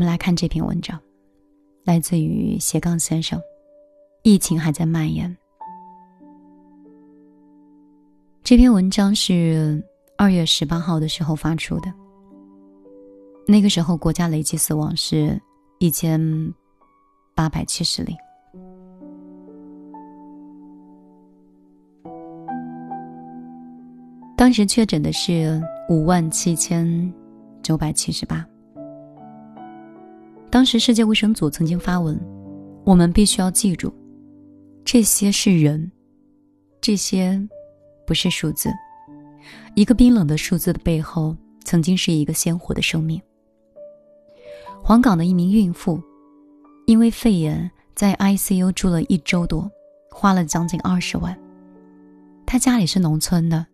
我们来看这篇文章，来自于斜杠先生。疫情还在蔓延。这篇文章是二月十八号的时候发出的。那个时候，国家累计死亡是一千八百七十例。当时确诊的是五万七千九百七十八。当时世界卫生组曾经发文：“我们必须要记住，这些是人，这些不是数字。一个冰冷的数字的背后，曾经是一个鲜活的生命。”黄冈的一名孕妇，因为肺炎在 ICU 住了一周多，花了将近二十万。她家里是农村的。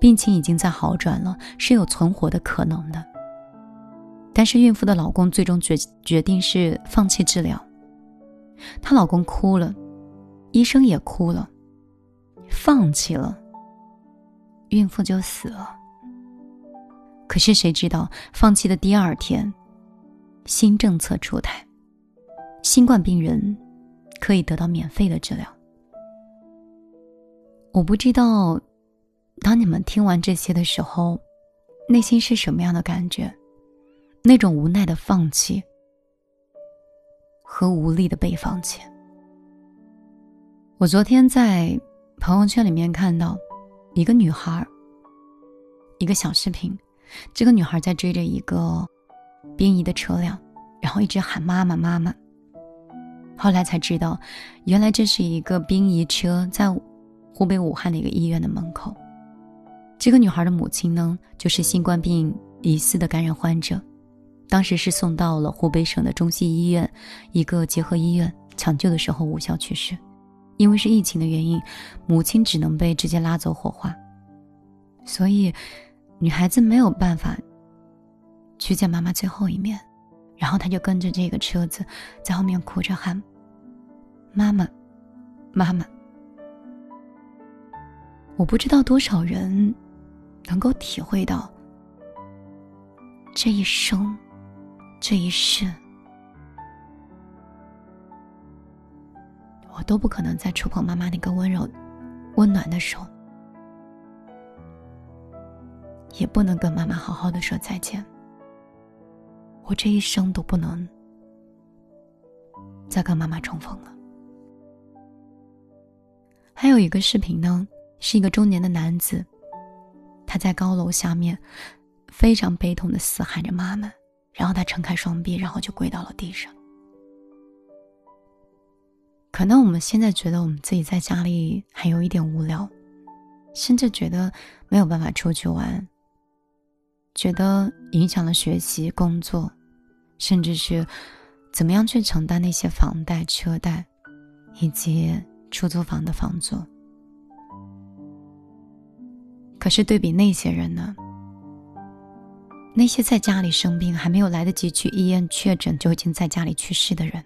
病情已经在好转了，是有存活的可能的。但是孕妇的老公最终决决定是放弃治疗。她老公哭了，医生也哭了，放弃了，孕妇就死了。可是谁知道，放弃的第二天，新政策出台，新冠病人可以得到免费的治疗。我不知道。当你们听完这些的时候，内心是什么样的感觉？那种无奈的放弃和无力的被放弃。我昨天在朋友圈里面看到一个女孩，一个小视频，这个女孩在追着一个殡仪的车辆，然后一直喊妈妈妈妈。后来才知道，原来这是一个殡仪车在湖北武汉的一个医院的门口。这个女孩的母亲呢，就是新冠病疑似的感染患者，当时是送到了湖北省的中西医院一个结合医院抢救的时候无效去世，因为是疫情的原因，母亲只能被直接拉走火化，所以女孩子没有办法去见妈妈最后一面，然后她就跟着这个车子在后面哭着喊：“妈妈，妈妈。”我不知道多少人。能够体会到，这一生，这一世，我都不可能再触碰妈妈那个温柔、温暖的手，也不能跟妈妈好好的说再见。我这一生都不能再跟妈妈重逢了。还有一个视频呢，是一个中年的男子。他在高楼下面，非常悲痛的嘶喊着“妈妈”，然后他撑开双臂，然后就跪到了地上。可能我们现在觉得我们自己在家里还有一点无聊，甚至觉得没有办法出去玩，觉得影响了学习、工作，甚至是怎么样去承担那些房贷、车贷，以及出租房的房租。可是对比那些人呢？那些在家里生病还没有来得及去医院确诊就已经在家里去世的人，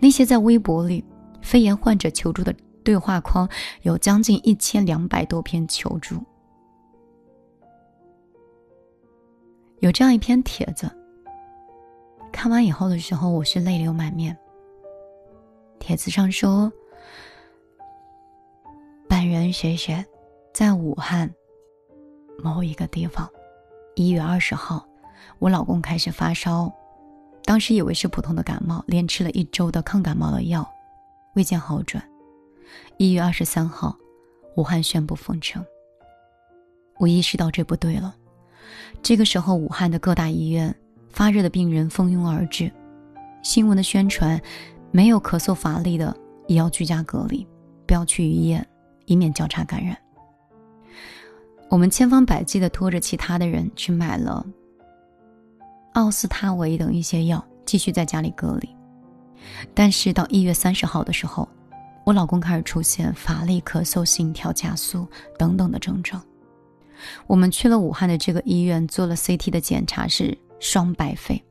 那些在微博里肺炎患者求助的对话框有将近一千两百多篇求助，有这样一篇帖子，看完以后的时候我是泪流满面。帖子上说：“本人学学。”在武汉某一个地方，一月二十号，我老公开始发烧，当时以为是普通的感冒，连吃了一周的抗感冒的药，未见好转。一月二十三号，武汉宣布封城。我意识到这不对了。这个时候，武汉的各大医院发热的病人蜂拥而至，新闻的宣传，没有咳嗽乏力的也要居家隔离，不要去医院，以免交叉感染。我们千方百计的拖着其他的人去买了奥司他韦等一些药，继续在家里隔离。但是到一月三十号的时候，我老公开始出现乏力、咳嗽、心跳加速等等的症状。我们去了武汉的这个医院做了 CT 的检查，是双白肺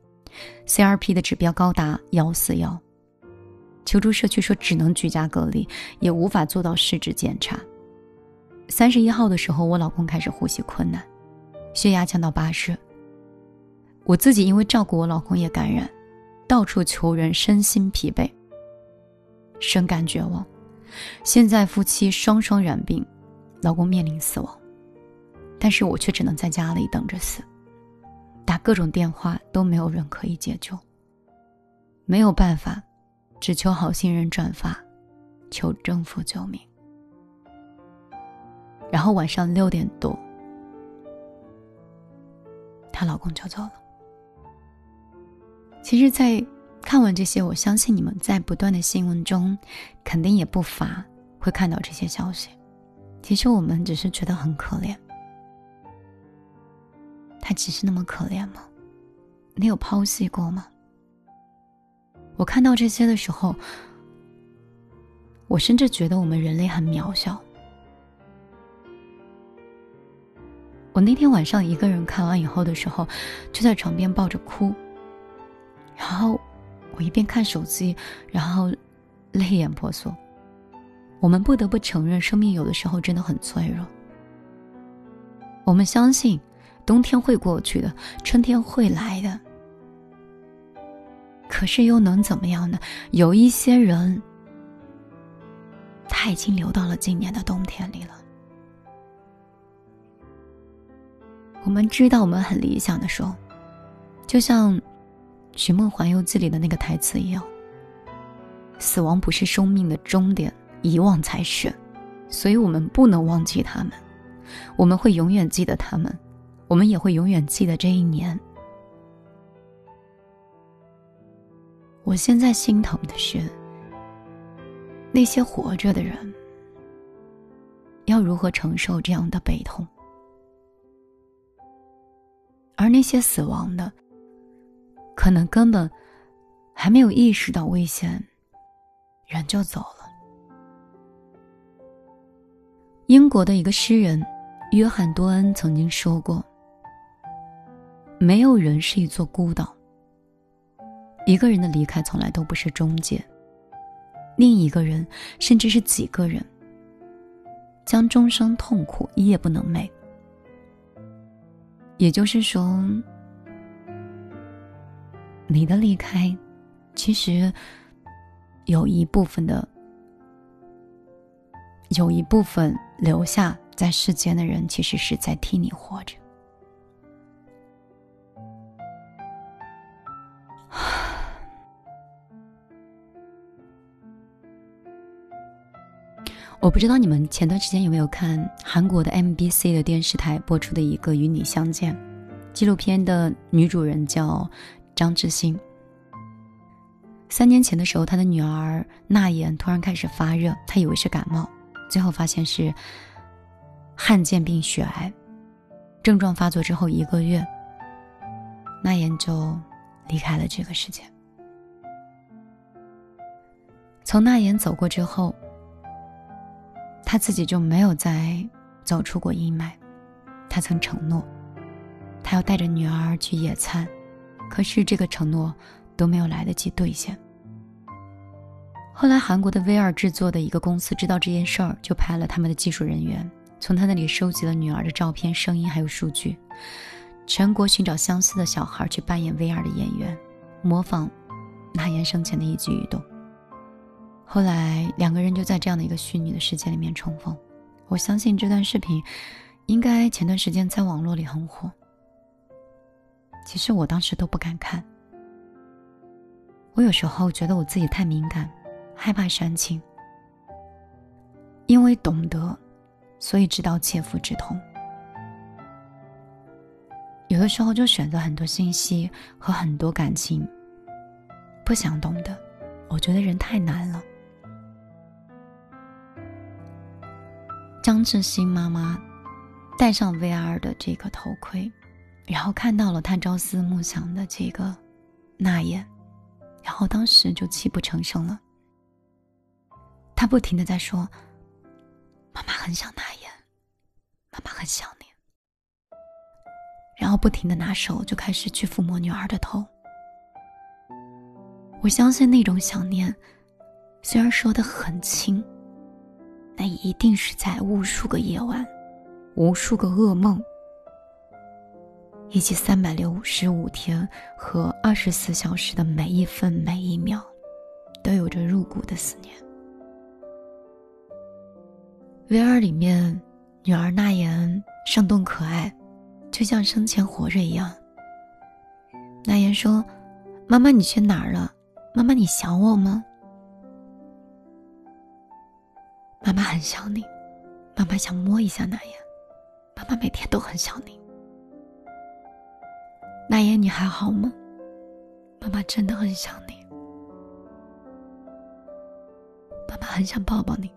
，CRP 的指标高达幺四幺。求助社区说只能居家隔离，也无法做到试纸检查。三十一号的时候，我老公开始呼吸困难，血压降到八十。我自己因为照顾我老公也感染，到处求人，身心疲惫，深感绝望。现在夫妻双双染病，老公面临死亡，但是我却只能在家里等着死，打各种电话都没有人可以解救，没有办法，只求好心人转发，求政府救命。然后晚上六点多，她老公就走了。其实，在看完这些，我相信你们在不断的新闻中，肯定也不乏会看到这些消息。其实我们只是觉得很可怜，他只是那么可怜吗？你有剖析过吗？我看到这些的时候，我甚至觉得我们人类很渺小。我那天晚上一个人看完以后的时候，就在床边抱着哭，然后我一边看手机，然后泪眼婆娑。我们不得不承认，生命有的时候真的很脆弱。我们相信冬天会过去的，春天会来的。可是又能怎么样呢？有一些人，他已经流到了今年的冬天里了。我们知道，我们很理想的说，就像《寻梦环游记》里的那个台词一样：“死亡不是生命的终点，遗忘才是。”所以，我们不能忘记他们，我们会永远记得他们，我们也会永远记得这一年。我现在心疼的是，那些活着的人要如何承受这样的悲痛。而那些死亡的，可能根本还没有意识到危险，人就走了。英国的一个诗人约翰多恩曾经说过：“没有人是一座孤岛，一个人的离开从来都不是终结，另一个人甚至是几个人，将终生痛苦夜不能寐。”也就是说，你的离开，其实有一部分的，有一部分留下在世间的人，其实是在替你活着。我不知道你们前段时间有没有看韩国的 MBC 的电视台播出的一个《与你相见》纪录片的女主人叫张智欣。三年前的时候，她的女儿娜妍突然开始发热，她以为是感冒，最后发现是罕见病血癌。症状发作之后一个月，娜妍就离开了这个世界。从娜妍走过之后。他自己就没有再走出过阴霾。他曾承诺，他要带着女儿去野餐，可是这个承诺都没有来得及兑现。后来，韩国的 VR 制作的一个公司知道这件事儿，就派了他们的技术人员，从他那里收集了女儿的照片、声音还有数据，全国寻找相似的小孩去扮演 VR 的演员，模仿那言生前的一举一动。后来两个人就在这样的一个虚拟的世界里面重逢。我相信这段视频，应该前段时间在网络里很火。其实我当时都不敢看。我有时候觉得我自己太敏感，害怕煽情。因为懂得，所以知道切肤之痛。有的时候就选择很多信息和很多感情，不想懂得。我觉得人太难了。张志新妈妈戴上 VR 的这个头盔，然后看到了他朝思暮想的这个那言，然后当时就泣不成声了。他不停的在说：“妈妈很想那言，妈妈很想你。”然后不停的拿手就开始去抚摸女儿的头。我相信那种想念，虽然说的很轻。那一定是在无数个夜晚，无数个噩梦，以及三百六十五天和二十四小时的每一分每一秒，都有着入骨的思念。V 二里面，女儿娜言生动可爱，就像生前活着一样。娜言说：“妈妈，你去哪儿了？妈妈，你想我吗？”妈很想你，妈妈想摸一下那言，妈妈每天都很想你。那言，你还好吗？妈妈真的很想你，妈妈很想抱抱你。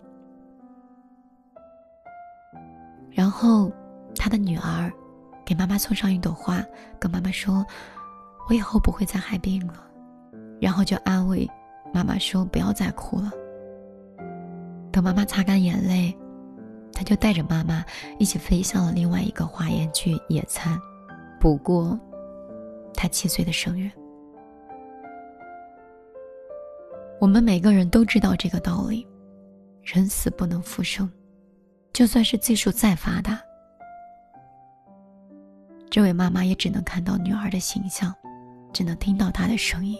然后，他的女儿给妈妈送上一朵花，跟妈妈说：“我以后不会再害病了。”然后就安慰妈妈说：“不要再哭了。”等妈妈擦干眼泪，他就带着妈妈一起飞向了另外一个花园去野餐。不过。他七岁的生日，我们每个人都知道这个道理：人死不能复生，就算是技术再发达，这位妈妈也只能看到女儿的形象，只能听到她的声音，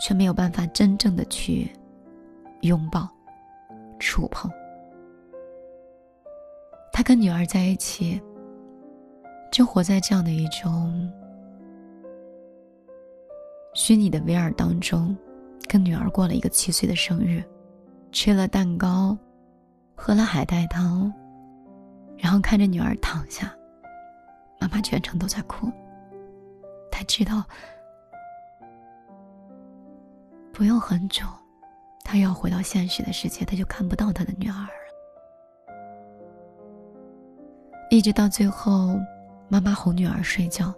却没有办法真正的去拥抱、触碰。他跟女儿在一起，就活在这样的一种。虚拟的 VR 当中，跟女儿过了一个七岁的生日，吃了蛋糕，喝了海带汤，然后看着女儿躺下，妈妈全程都在哭。他知道，不用很久，他要回到现实的世界，他就看不到他的女儿了。一直到最后，妈妈哄女儿睡觉。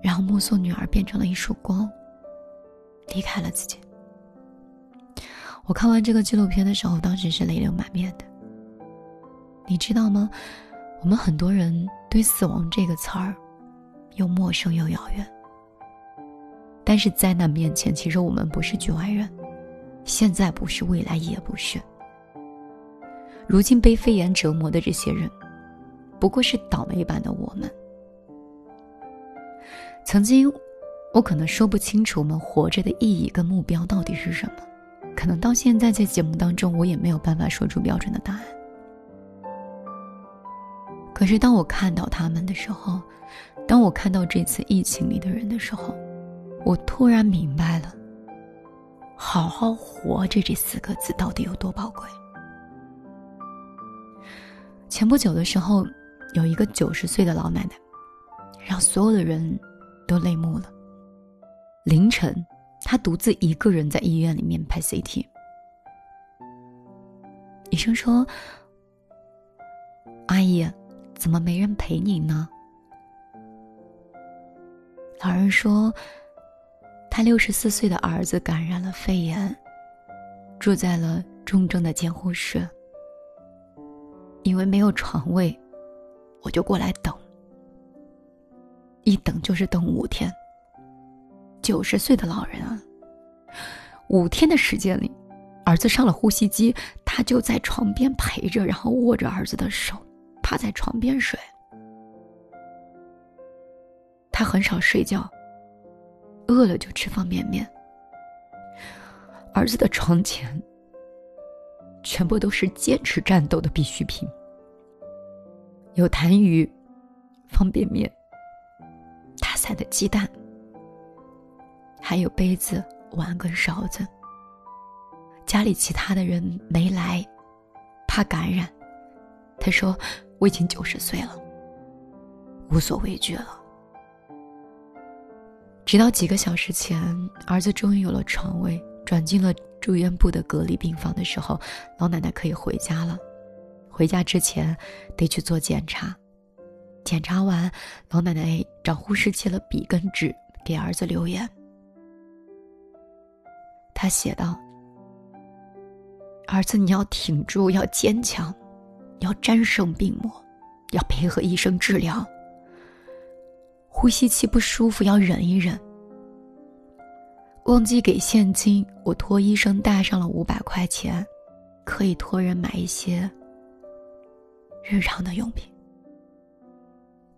然后目送女儿变成了一束光，离开了自己。我看完这个纪录片的时候，当时是泪流满面的。你知道吗？我们很多人对死亡这个词儿，又陌生又遥远。但是灾难面前，其实我们不是局外人，现在不是，未来也不是。如今被肺炎折磨的这些人，不过是倒霉版的我们。曾经，我可能说不清楚我们活着的意义跟目标到底是什么，可能到现在在节目当中，我也没有办法说出标准的答案。可是当我看到他们的时候，当我看到这次疫情里的人的时候，我突然明白了“好好活着”这四个字到底有多宝贵。前不久的时候，有一个九十岁的老奶奶，让所有的人。都泪目了。凌晨，她独自一个人在医院里面拍 CT。医生说：“阿姨，怎么没人陪你呢？”老人说：“他六十四岁的儿子感染了肺炎，住在了重症的监护室。因为没有床位，我就过来等。”一等就是等五天。九十岁的老人啊，五天的时间里，儿子上了呼吸机，他就在床边陪着，然后握着儿子的手，趴在床边睡。他很少睡觉，饿了就吃方便面。儿子的床前，全部都是坚持战斗的必需品，有痰盂、方便面。打散的鸡蛋，还有杯子、碗跟勺子。家里其他的人没来，怕感染。他说：“我已经九十岁了，无所畏惧了。”直到几个小时前，儿子终于有了床位，转进了住院部的隔离病房的时候，老奶奶可以回家了。回家之前，得去做检查。检查完，老奶奶找护士借了笔跟纸给儿子留言。他写道：“儿子，你要挺住，要坚强，要战胜病魔，要配合医生治疗。呼吸器不舒服要忍一忍。忘记给现金，我托医生带上了五百块钱，可以托人买一些日常的用品。”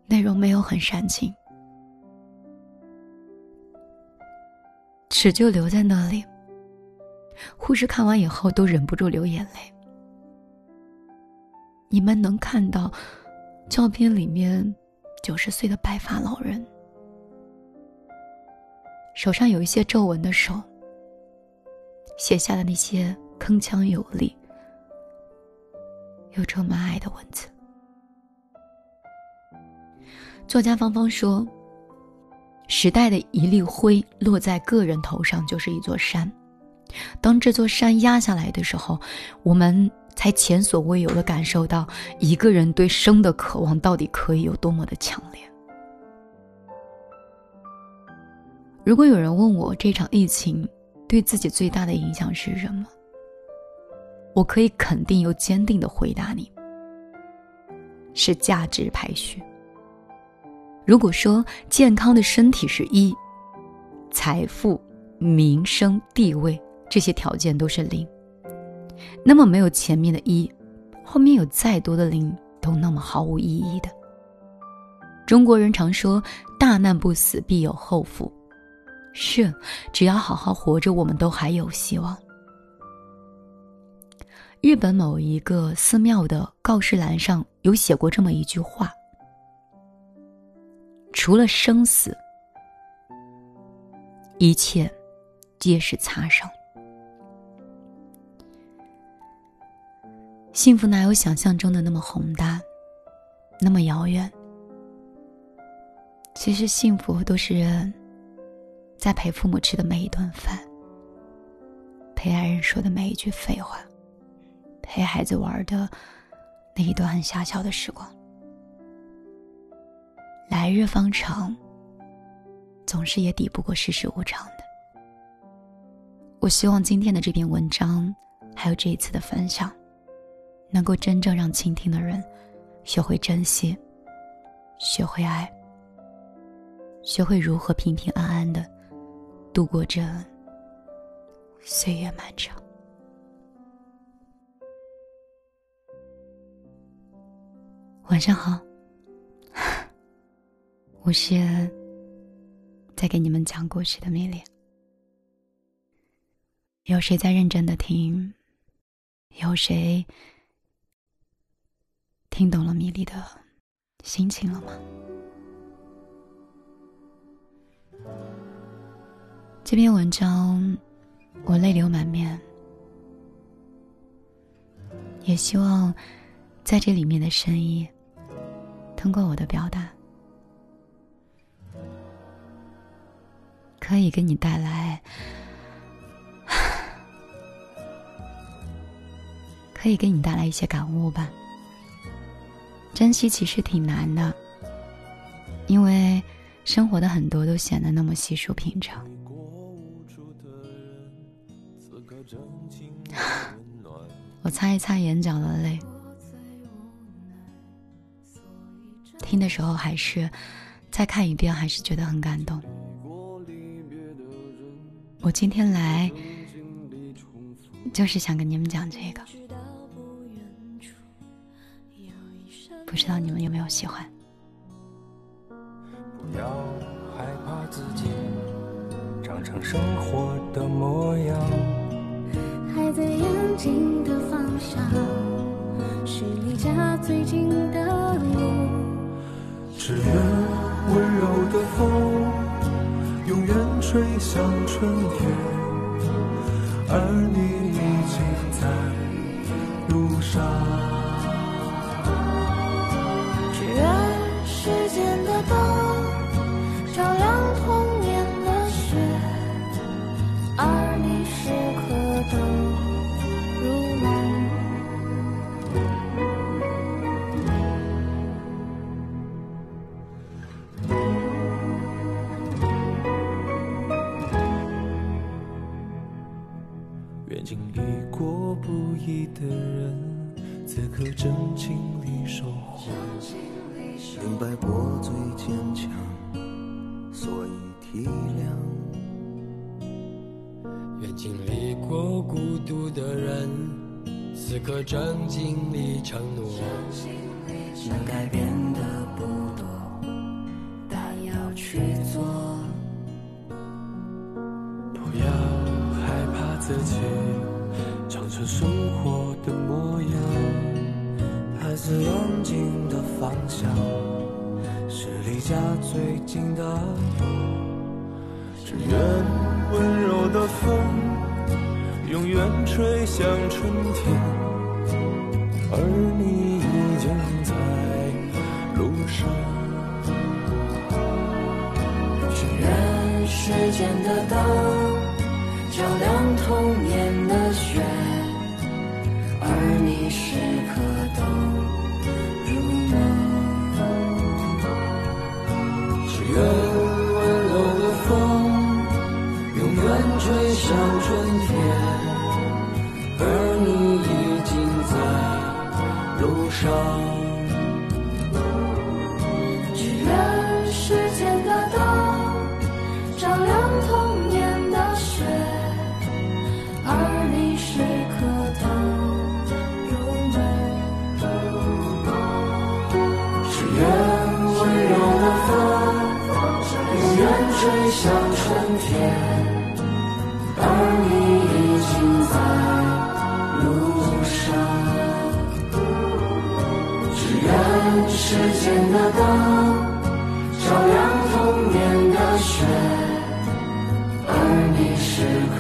内容没有很煽情，纸就留在那里。护士看完以后都忍不住流眼泪。你们能看到照片里面九十岁的白发老人，手上有一些皱纹的手，写下的那些铿锵有力又充满爱的文字。作家芳芳说：“时代的一粒灰落在个人头上，就是一座山。当这座山压下来的时候，我们才前所未有的感受到一个人对生的渴望到底可以有多么的强烈。”如果有人问我这场疫情对自己最大的影响是什么，我可以肯定又坚定的回答你：是价值排序。如果说健康的身体是一，财富、名声、地位这些条件都是零，那么没有前面的一，后面有再多的零都那么毫无意义的。中国人常说“大难不死，必有后福”，是，只要好好活着，我们都还有希望。日本某一个寺庙的告示栏上有写过这么一句话。除了生死，一切皆是擦伤。幸福哪有想象中的那么宏大，那么遥远？其实幸福都是在陪父母吃的每一顿饭，陪爱人说的每一句废话，陪孩子玩的那一段很狭小的时光。来日方长，总是也抵不过世事无常的。我希望今天的这篇文章，还有这一次的分享，能够真正让倾听的人学会珍惜，学会爱，学会如何平平安安的度过这岁月漫长。晚上好。我是在给你们讲故事的米粒。有谁在认真的听？有谁听懂了米粒的心情了吗？这篇文章我泪流满面，也希望在这里面的深意，通过我的表达。可以给你带来，可以给你带来一些感悟吧。珍惜其实挺难的，因为生活的很多都显得那么稀疏平常。我擦一擦眼角的泪，听的时候还是再看一遍，还是觉得很感动。我今天来，就是想跟你们讲这个，不知道你们有没有喜欢？不要害怕自己长成生活的模样，还在眼睛的方向，是离家最近的路，只愿温柔的风。永远吹向春天，而你已经在路上。去做。不要害怕自己长成生活的模样，孩子眼睛的方向是离家最近的。只愿温柔的风永远吹向春天，而你已经。间的灯。照亮童年的雪，而你时刻都如梦。只愿温柔的风永远吹向春天，而你已经在路上。只愿时间的灯照亮童年的雪，而你是。